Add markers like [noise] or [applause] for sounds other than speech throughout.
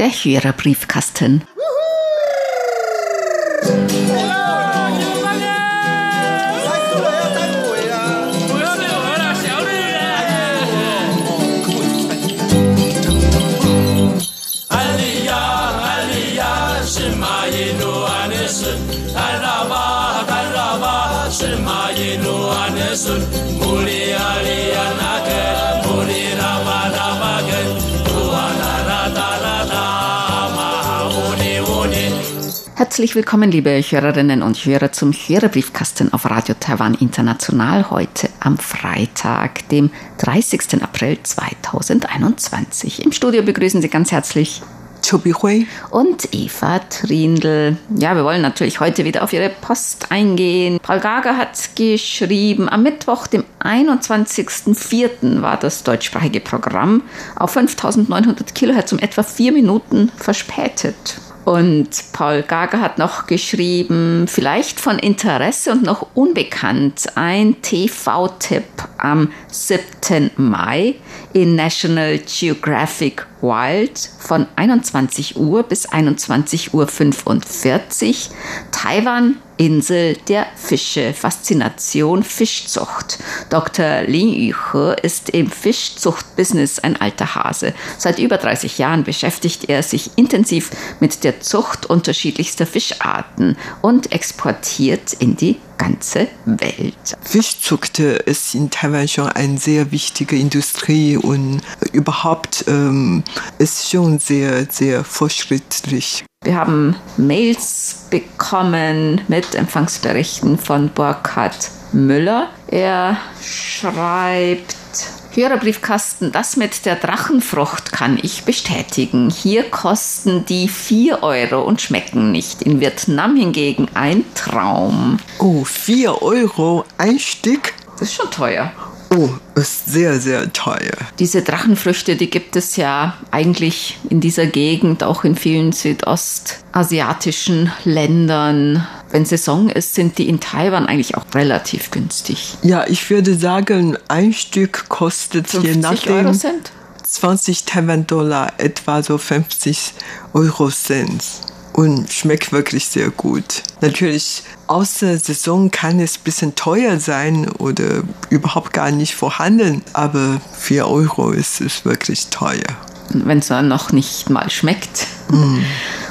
der Hörerbriefkasten. Herzlich willkommen, liebe Hörerinnen und Hörer, zum Hörerbriefkasten auf Radio Taiwan International heute am Freitag, dem 30. April 2021. Im Studio begrüßen Sie ganz herzlich Chobi Hui und Eva Trindl. Ja, wir wollen natürlich heute wieder auf Ihre Post eingehen. Paul Gager hat geschrieben, am Mittwoch, dem 21.04. war das deutschsprachige Programm auf 5900 Kilohertz um etwa vier Minuten verspätet. Und Paul Gager hat noch geschrieben, vielleicht von Interesse und noch unbekannt, ein TV-Tipp am 7. Mai in National Geographic Wild von 21 Uhr bis 21 Uhr 45. Taiwan Insel der Fische. Faszination Fischzucht. Dr. Lin Yuhe ist im Fischzuchtbusiness ein alter Hase. Seit über 30 Jahren beschäftigt er sich intensiv mit der Zucht unterschiedlichster Fischarten und exportiert in die ganze Welt. Fischzucht ist in Taiwan schon eine sehr wichtige Industrie und überhaupt ähm, ist schon sehr, sehr fortschrittlich. Wir haben Mails bekommen mit Empfangsberichten von Burkhard Müller. Er schreibt, Hörerbriefkasten, das mit der Drachenfrucht kann ich bestätigen. Hier kosten die 4 Euro und schmecken nicht. In Vietnam hingegen ein Traum. Oh, 4 Euro ein Stück? Das ist schon teuer. Oh, ist sehr, sehr teuer. Diese Drachenfrüchte, die gibt es ja eigentlich in dieser Gegend, auch in vielen südostasiatischen Ländern. Wenn Saison ist, sind die in Taiwan eigentlich auch relativ günstig. Ja, ich würde sagen, ein Stück kostet 50 je nachdem Euro Cent? 20 Taiwan-Dollar, etwa so 50 Euro Cent und schmeckt wirklich sehr gut. Natürlich, außer Saison kann es ein bisschen teuer sein oder überhaupt gar nicht vorhanden, aber 4 Euro ist es wirklich teuer. Wenn es dann noch nicht mal schmeckt. Mm.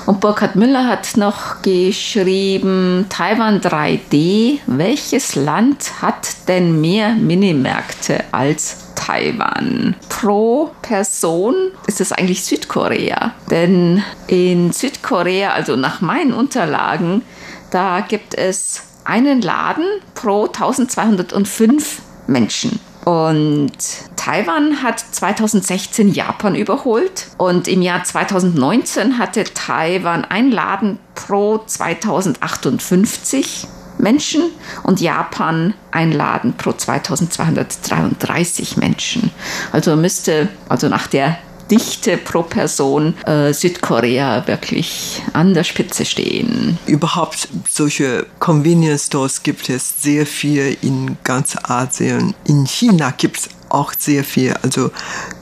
Und Burkhard Müller hat noch geschrieben, Taiwan 3D, welches Land hat denn mehr Minimärkte als Taiwan. Pro Person ist es eigentlich Südkorea. Denn in Südkorea, also nach meinen Unterlagen, da gibt es einen Laden pro 1205 Menschen. Und Taiwan hat 2016 Japan überholt und im Jahr 2019 hatte Taiwan einen Laden pro 2058 Menschen und Japan ein Laden pro 2233 Menschen. Also müsste, also nach der Dichte pro Person äh, Südkorea wirklich an der Spitze stehen. Überhaupt solche Convenience Stores gibt es sehr viel in ganz Asien. In China gibt es auch sehr viel. Also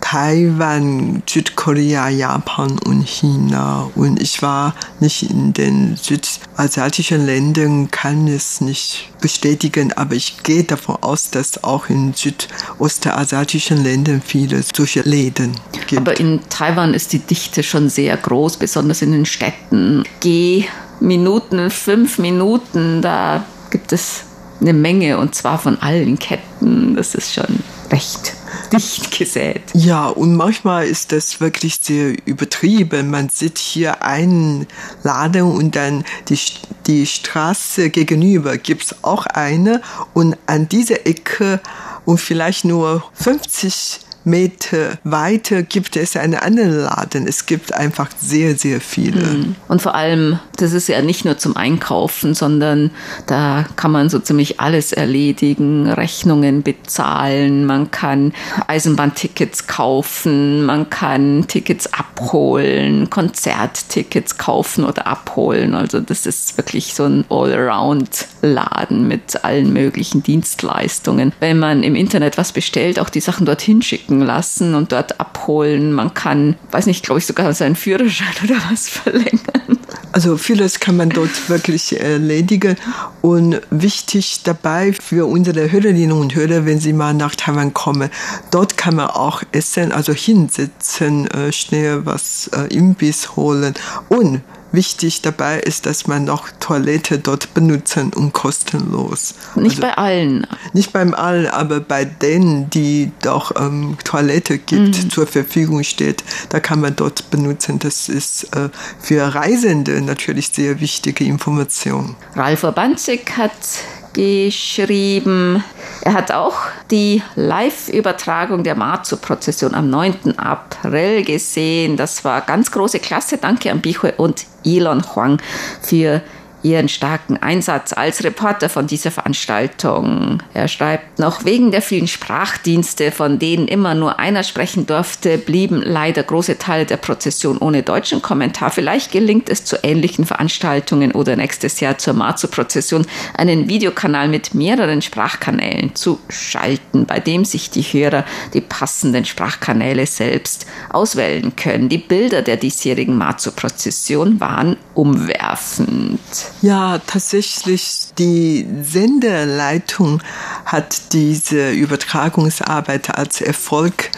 Taiwan, Südkorea, Japan und China. Und ich war nicht in den südasiatischen Ländern, kann es nicht bestätigen, aber ich gehe davon aus, dass auch in südostasiatischen Ländern viele solche Läden gibt. Aber in Taiwan ist die Dichte schon sehr groß, besonders in den Städten. Geh Minuten, fünf Minuten, da gibt es eine Menge und zwar von allen Ketten. Das ist schon recht [laughs] dicht gesät. Ja, und manchmal ist das wirklich sehr übertrieben. Man sieht hier einen Laden und dann die, die Straße gegenüber gibt es auch eine und an dieser Ecke und vielleicht nur 50 Meter weiter gibt es einen anderen Laden. Es gibt einfach sehr, sehr viele. Hm. Und vor allem, das ist ja nicht nur zum Einkaufen, sondern da kann man so ziemlich alles erledigen, Rechnungen bezahlen, man kann Eisenbahntickets kaufen, man kann Tickets abholen, Konzerttickets kaufen oder abholen. Also das ist wirklich so ein Allround-Laden mit allen möglichen Dienstleistungen. Wenn man im Internet was bestellt, auch die Sachen dorthin schicken drucken lassen und dort abholen. Man kann, weiß nicht, glaube ich, sogar seinen Führerschein [laughs] oder was verlängern. Also vieles kann man dort wirklich erledigen. Und wichtig dabei für unsere Hörerinnen und Hörer, wenn sie mal nach Taiwan kommen, dort kann man auch essen, also hinsitzen, äh, schnell was äh, Imbiss holen und Wichtig dabei ist, dass man noch Toilette dort benutzen und kostenlos. Nicht also, bei allen. Nicht beim allen, aber bei denen, die doch ähm, Toilette gibt, mhm. zur Verfügung steht, da kann man dort benutzen. Das ist äh, für Reisende natürlich sehr wichtige Information. Ralf Urbanzig hat geschrieben. Er hat auch die Live-Übertragung der Matsu-Prozession am 9. April gesehen. Das war ganz große Klasse. Danke an Bichue und Elon Huang für ihren starken Einsatz als Reporter von dieser Veranstaltung. Er schreibt noch, wegen der vielen Sprachdienste, von denen immer nur einer sprechen durfte, blieben leider große Teile der Prozession ohne deutschen Kommentar. Vielleicht gelingt es zu ähnlichen Veranstaltungen oder nächstes Jahr zur Marzo-Prozession einen Videokanal mit mehreren Sprachkanälen zu schalten, bei dem sich die Hörer die passenden Sprachkanäle selbst auswählen können. Die Bilder der diesjährigen Marzo-Prozession waren umwerfend. Ja, tatsächlich, die Sendeleitung hat diese Übertragungsarbeit als Erfolg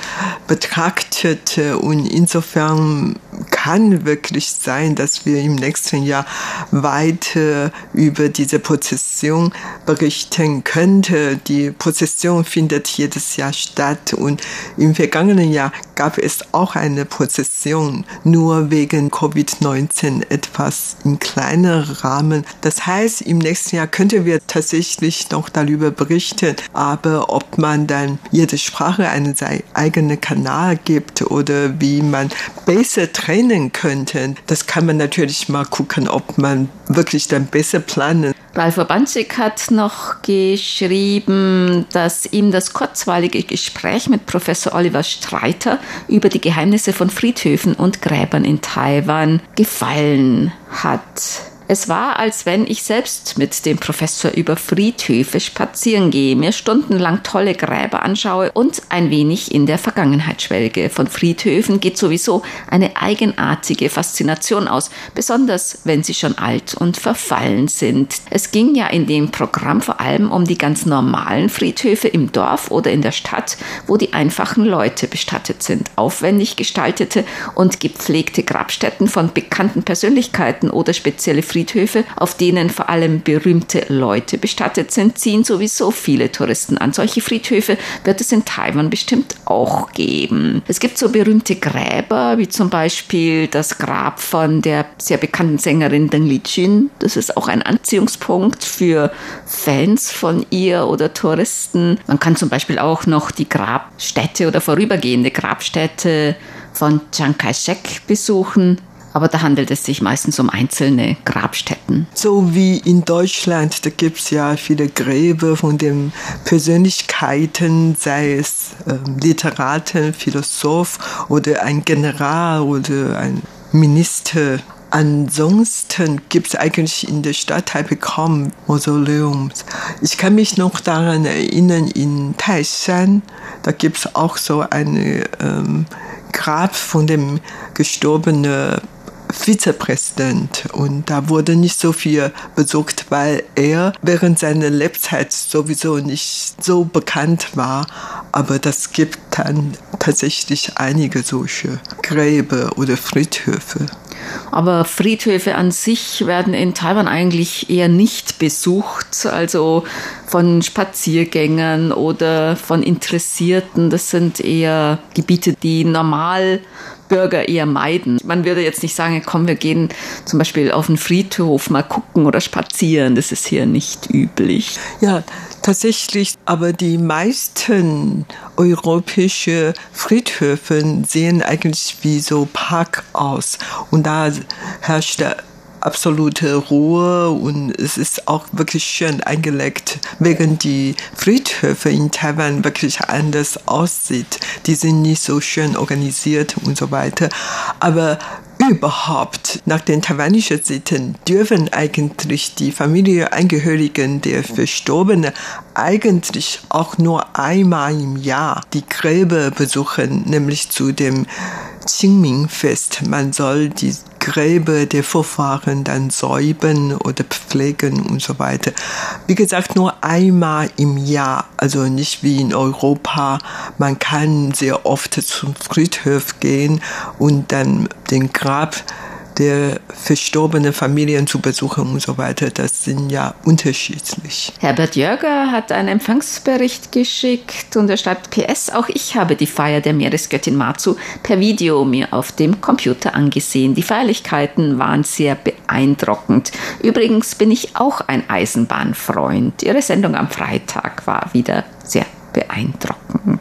betrachtet und insofern kann wirklich sein, dass wir im nächsten Jahr weiter über diese Prozession berichten könnten. Die Prozession findet jedes Jahr statt und im vergangenen Jahr gab es auch eine Prozession, nur wegen Covid-19 etwas in kleinerem Rahmen. Das heißt, im nächsten Jahr könnten wir tatsächlich noch darüber berichten, aber ob man dann jede Sprache einen eigenen Kanal gibt oder wie man besser trennen könnte, das kann man natürlich mal gucken, ob man wirklich dann besser planen Ralf Urbanzig hat noch geschrieben, dass ihm das kurzweilige Gespräch mit Professor Oliver Streiter über die Geheimnisse von Friedhöfen und Gräbern in Taiwan gefallen hat. Es war, als wenn ich selbst mit dem Professor über Friedhöfe spazieren gehe, mir stundenlang tolle Gräber anschaue und ein wenig in der Vergangenheit schwelge. Von Friedhöfen geht sowieso eine eigenartige Faszination aus, besonders wenn sie schon alt und verfallen sind. Es ging ja in dem Programm vor allem um die ganz normalen Friedhöfe im Dorf oder in der Stadt, wo die einfachen Leute bestattet sind. Aufwendig gestaltete und gepflegte Grabstätten von bekannten Persönlichkeiten oder spezielle Friedhöfe Friedhöfe, auf denen vor allem berühmte Leute bestattet sind, ziehen sowieso viele Touristen an. Solche Friedhöfe wird es in Taiwan bestimmt auch geben. Es gibt so berühmte Gräber, wie zum Beispiel das Grab von der sehr bekannten Sängerin Deng Li-jun. Das ist auch ein Anziehungspunkt für Fans von ihr oder Touristen. Man kann zum Beispiel auch noch die Grabstätte oder vorübergehende Grabstätte von Chiang Kai-shek besuchen aber da handelt es sich meistens um einzelne Grabstätten. So wie in Deutschland, da gibt es ja viele Gräber von den Persönlichkeiten, sei es äh, Literaten, Philosoph oder ein General oder ein Minister. Ansonsten gibt es eigentlich in der Stadt Taipei kaum Mausoleums. Ich kann mich noch daran erinnern, in Taishan, da gibt es auch so eine ähm, Grab von dem gestorbenen Vizepräsident und da wurde nicht so viel besucht, weil er während seiner Lebzeit sowieso nicht so bekannt war. Aber das gibt dann tatsächlich einige solche Gräber oder Friedhöfe. Aber Friedhöfe an sich werden in Taiwan eigentlich eher nicht besucht, also von Spaziergängern oder von Interessierten. Das sind eher Gebiete, die normal Bürger eher meiden. Man würde jetzt nicht sagen, komm, wir gehen zum Beispiel auf den Friedhof mal gucken oder spazieren. Das ist hier nicht üblich. Ja, tatsächlich, aber die meisten europäische Friedhöfe sehen eigentlich wie so Park aus. Und da herrscht absolute Ruhe und es ist auch wirklich schön eingelegt, während die Friedhöfe in Taiwan wirklich anders aussieht. Die sind nicht so schön organisiert und so weiter. Aber überhaupt nach den taiwanischen Sitten dürfen eigentlich die Familienangehörigen der Verstorbenen eigentlich auch nur einmal im Jahr die Gräber besuchen, nämlich zu dem Qingming-Fest. Man soll die Gräber der Vorfahren dann säubern oder pflegen und so weiter. Wie gesagt, nur einmal im Jahr, also nicht wie in Europa. Man kann sehr oft zum Friedhof gehen und dann den Grab der verstorbenen Familien zu besuchen und so weiter, das sind ja unterschiedlich. Herbert Jörger hat einen Empfangsbericht geschickt und er schreibt PS, auch ich habe die Feier der Meeresgöttin Matsu per Video mir auf dem Computer angesehen. Die Feierlichkeiten waren sehr beeindruckend. Übrigens bin ich auch ein Eisenbahnfreund. Ihre Sendung am Freitag war wieder sehr beeindruckend.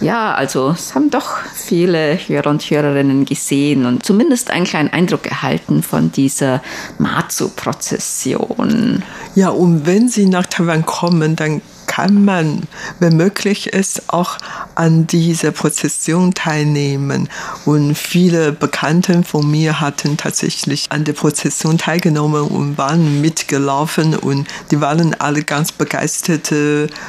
Ja, also es haben doch viele Hörer und Hörerinnen gesehen und zumindest einen kleinen Eindruck erhalten von dieser Matsu-Prozession. Ja, und wenn Sie nach Taiwan kommen, dann kann man, wenn möglich ist, auch an dieser Prozession teilnehmen. Und viele Bekannte von mir hatten tatsächlich an der Prozession teilgenommen und waren mitgelaufen und die waren alle ganz begeistert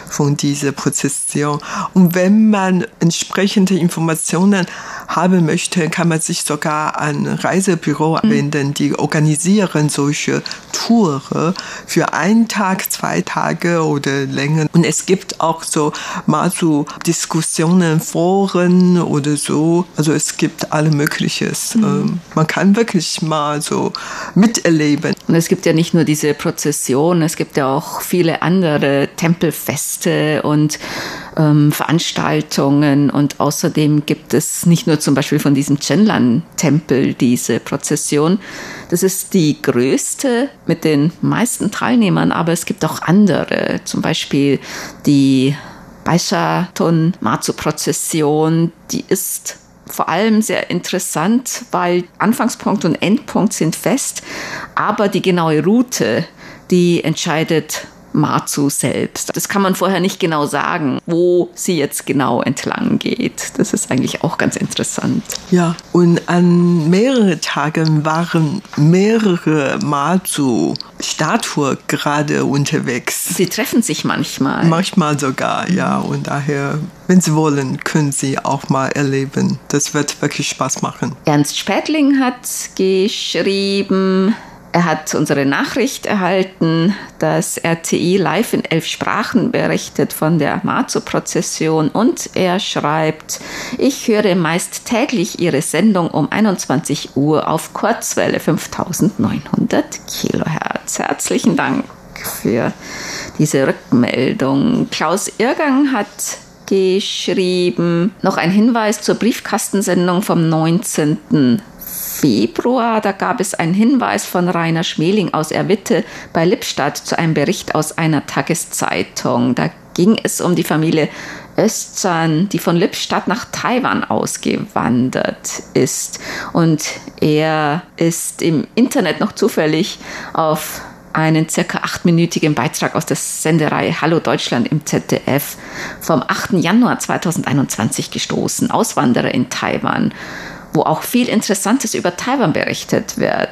von dieser Prozession. Und wenn man entsprechende Informationen haben möchte, kann man sich sogar an Reisebüro mhm. wenden. Die organisieren solche Touren für einen Tag, zwei Tage oder länger. Und es gibt auch so mal so Diskussionen, Foren oder so. Also es gibt alle Mögliches. Mhm. Ähm, man kann wirklich mal so miterleben. Und es gibt ja nicht nur diese Prozession, es gibt ja auch viele andere Tempelfeste und ähm, Veranstaltungen und außerdem gibt es nicht nur zum Beispiel von diesem Chenlan-Tempel diese Prozession. Das ist die größte mit den meisten Teilnehmern, aber es gibt auch andere, zum Beispiel die Baisha-Ton Matsu-Prozession, die ist vor allem sehr interessant, weil Anfangspunkt und Endpunkt sind fest, aber die genaue Route, die entscheidet Matsu selbst. Das kann man vorher nicht genau sagen, wo sie jetzt genau entlang geht. Das ist eigentlich auch ganz interessant. Ja, und an mehreren Tagen waren mehrere Matsu-Statuen gerade unterwegs. Sie treffen sich manchmal. Manchmal sogar, ja. Und daher, wenn Sie wollen, können Sie auch mal erleben. Das wird wirklich Spaß machen. Ernst Spätling hat geschrieben, er hat unsere Nachricht erhalten, dass RTI live in elf Sprachen berichtet von der Mazo-Prozession und er schreibt, ich höre meist täglich Ihre Sendung um 21 Uhr auf Kurzwelle 5900 Kilohertz. Herzlichen Dank für diese Rückmeldung. Klaus Irgang hat geschrieben, noch ein Hinweis zur Briefkastensendung vom 19. Februar, da gab es einen Hinweis von Rainer Schmeling aus Erwitte bei Lippstadt zu einem Bericht aus einer Tageszeitung. Da ging es um die Familie Östzan, die von Lippstadt nach Taiwan ausgewandert ist. Und er ist im Internet noch zufällig auf einen circa achtminütigen Beitrag aus der Senderei Hallo Deutschland im ZDF vom 8. Januar 2021 gestoßen. Auswanderer in Taiwan wo auch viel Interessantes über Taiwan berichtet wird.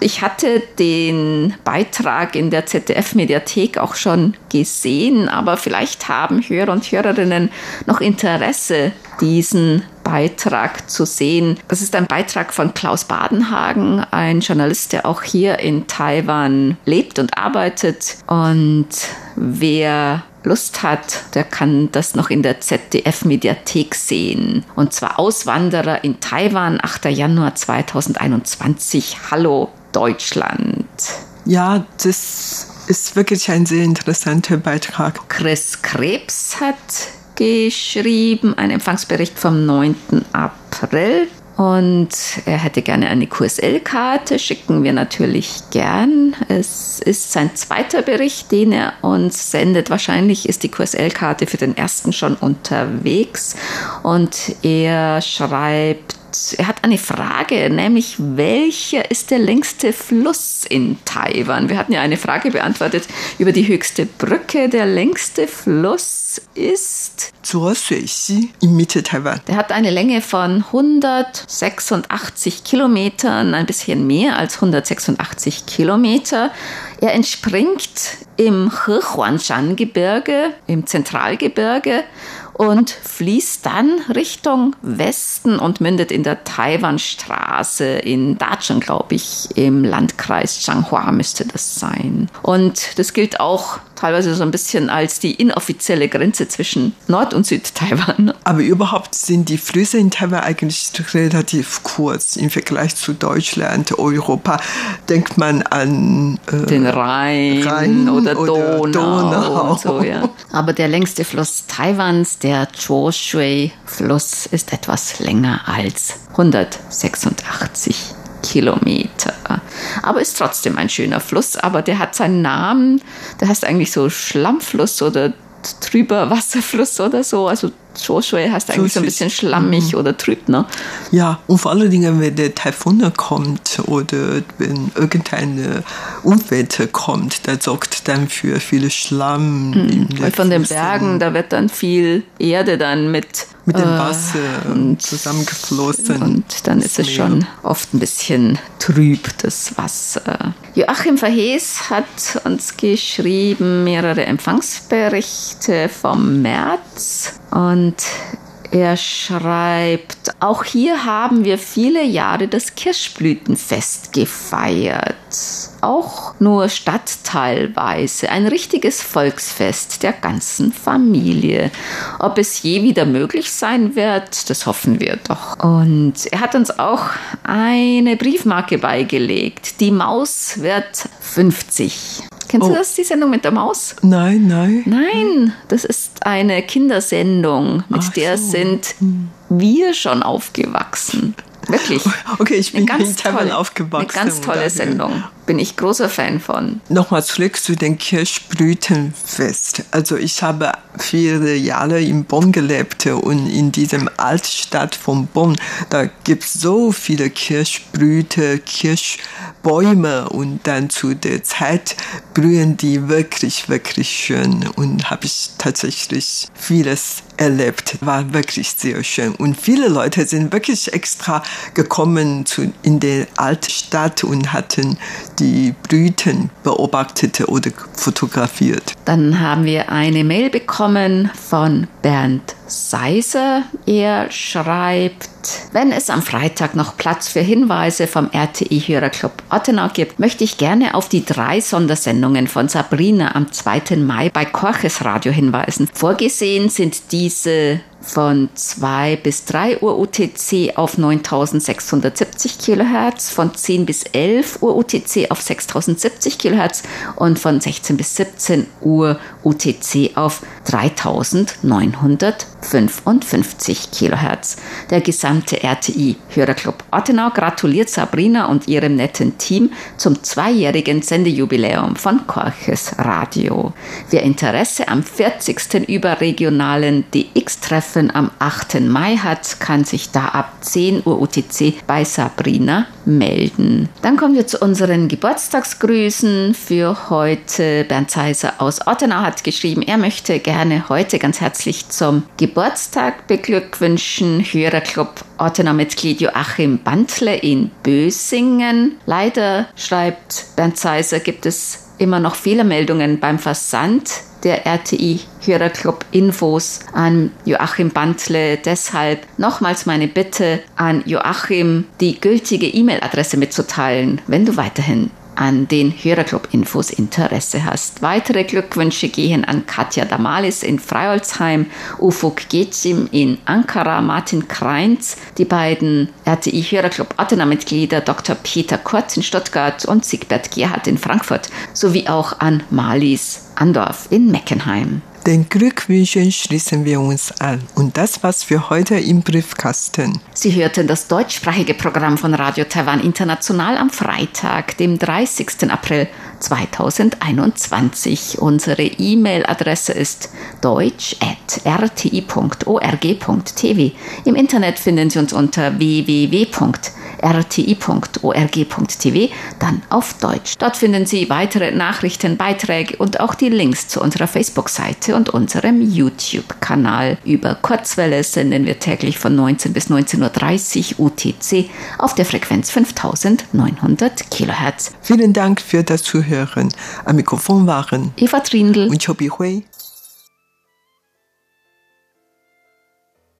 Ich hatte den Beitrag in der ZDF-Mediathek auch schon gesehen, aber vielleicht haben Hörer und Hörerinnen noch Interesse, diesen Beitrag zu sehen. Das ist ein Beitrag von Klaus Badenhagen, ein Journalist, der auch hier in Taiwan lebt und arbeitet. Und wer Lust hat, der kann das noch in der ZDF-Mediathek sehen. Und zwar Auswanderer in Taiwan, 8. Januar 2021. Hallo Deutschland. Ja, das ist wirklich ein sehr interessanter Beitrag. Chris Krebs hat geschrieben, ein Empfangsbericht vom 9. April und er hätte gerne eine QSL-Karte, schicken wir natürlich gern. Es ist sein zweiter Bericht, den er uns sendet. Wahrscheinlich ist die QSL-Karte für den ersten schon unterwegs. Und er schreibt, er hat eine Frage, nämlich welcher ist der längste Fluss in Taiwan? Wir hatten ja eine Frage beantwortet über die höchste Brücke. Der längste Fluss ist Zuo-Sui-Xi in Mitte Taiwan. Der hat eine Länge von 186 Kilometern, ein bisschen mehr als 186 Kilometer. Er entspringt im Hehuanshan-Gebirge, im Zentralgebirge und fließt dann Richtung Westen und mündet in der Taiwanstraße in Dacheng, glaube ich, im Landkreis Changhua müsste das sein. Und das gilt auch teilweise so ein bisschen als die inoffizielle Grenze zwischen Nord- und Süd-Taiwan. Aber überhaupt sind die Flüsse in Taiwan eigentlich relativ kurz im Vergleich zu Deutschland, Europa. Denkt man an äh, den Rhein, Rhein oder, oder, Donau. Donau. So, ja. Aber der längste Fluss Taiwans, der Choshui-Fluss, ist etwas länger als 186 Kilometer. Aber ist trotzdem ein schöner Fluss, aber der hat seinen Namen, der heißt eigentlich so Schlammfluss oder trüber Wasserfluss oder so. Also Joshua heißt eigentlich so ein bisschen schlammig mhm. oder trüb, ne? Ja, und vor allen Dingen, wenn der Taifun kommt oder wenn irgendeine Unwetter kommt, der sorgt dann für viele Schlamm. Mhm. Weil von den Bergen, da wird dann viel Erde dann mit mit dem äh, Wasser äh, und, zusammengeflossen. Und dann ist es schon oft ein bisschen trüb, das Wasser. Joachim Verhees hat uns geschrieben mehrere Empfangsberichte vom März und er schreibt, auch hier haben wir viele Jahre das Kirschblütenfest gefeiert. Auch nur stadtteilweise. Ein richtiges Volksfest der ganzen Familie. Ob es je wieder möglich sein wird, das hoffen wir doch. Und er hat uns auch eine Briefmarke beigelegt. Die Maus wird 50. Kennst oh. du das, die Sendung mit der Maus? Nein, nein. Nein, das ist eine Kindersendung, mit Ach der so. sind wir schon aufgewachsen. Wirklich. [laughs] Okay, ich bin ganz in Taiwan aufgewachsen. Eine ganz tolle Sendung. Bin ich großer Fan von. Nochmal zurück zu dem Kirschblütenfest. Also ich habe viele Jahre in Bonn gelebt und in diesem Altstadt von Bonn, da gibt es so viele Kirschblüte, Kirschbäume und dann zu der Zeit blühen die wirklich, wirklich schön und habe ich tatsächlich vieles erlebt. War wirklich sehr schön. Und viele Leute sind wirklich extra gekommen zu, in der Altstadt und hatten die Blüten beobachtet oder fotografiert. Dann haben wir eine Mail bekommen von Bernd Seiser. Er schreibt, wenn es am Freitag noch Platz für Hinweise vom RTI Hörerclub Ottenau gibt, möchte ich gerne auf die drei Sondersendungen von Sabrina am 2. Mai bei Korches Radio hinweisen. Vorgesehen sind diese von 2 bis 3 Uhr UTC auf 9670 kHz, von 10 bis 11 Uhr UTC auf 6070 kHz und von 16 bis 17 Uhr UTC auf 3955 kHz. Der gesamte RTI Hörerclub Ottenau gratuliert Sabrina und ihrem netten Team zum zweijährigen Sendejubiläum von Korches Radio. Wer Interesse am 40. überregionalen DX-Treffen am 8. Mai hat, kann sich da ab 10 Uhr UTC bei Sabrina melden. Dann kommen wir zu unseren Geburtstagsgrüßen für heute. Bernd Zeiser aus Ottenau hat geschrieben, er möchte gerne heute ganz herzlich zum Geburtstag beglückwünschen. Hörerclub Ottenau-Mitglied Joachim Bantle in Bösingen. Leider, schreibt Bernd Zeiser, gibt es immer noch Fehlermeldungen beim Versand der RTI Hörerclub Infos an Joachim Bantle. Deshalb nochmals meine Bitte an Joachim, die gültige E-Mail-Adresse mitzuteilen, wenn du weiterhin an den Hörerclub-Infos Interesse hast. Weitere Glückwünsche gehen an Katja Damalis in Freiholzheim, Ufuk Gezim in Ankara, Martin Kreinz, die beiden RTI Hörerclub Attena-Mitglieder Dr. Peter Kurz in Stuttgart und Siegbert Gerhardt in Frankfurt, sowie auch an Marlies Andorf in Meckenheim. Den Glückwünschen schließen wir uns an. Und das war's für heute im Briefkasten. Sie hörten das deutschsprachige Programm von Radio Taiwan International am Freitag, dem 30. April 2021. Unsere E-Mail-Adresse ist deutsch.rti.org.tv. Im Internet finden Sie uns unter www.rti.org.tv rti.org.tv, dann auf Deutsch. Dort finden Sie weitere Nachrichten, Beiträge und auch die Links zu unserer Facebook-Seite und unserem YouTube-Kanal. Über Kurzwelle senden wir täglich von 19 bis 19.30 Uhr UTC auf der Frequenz 5900 Kilohertz. Vielen Dank für das Zuhören. Am Mikrofon waren Eva Trindl und Chobi Hui.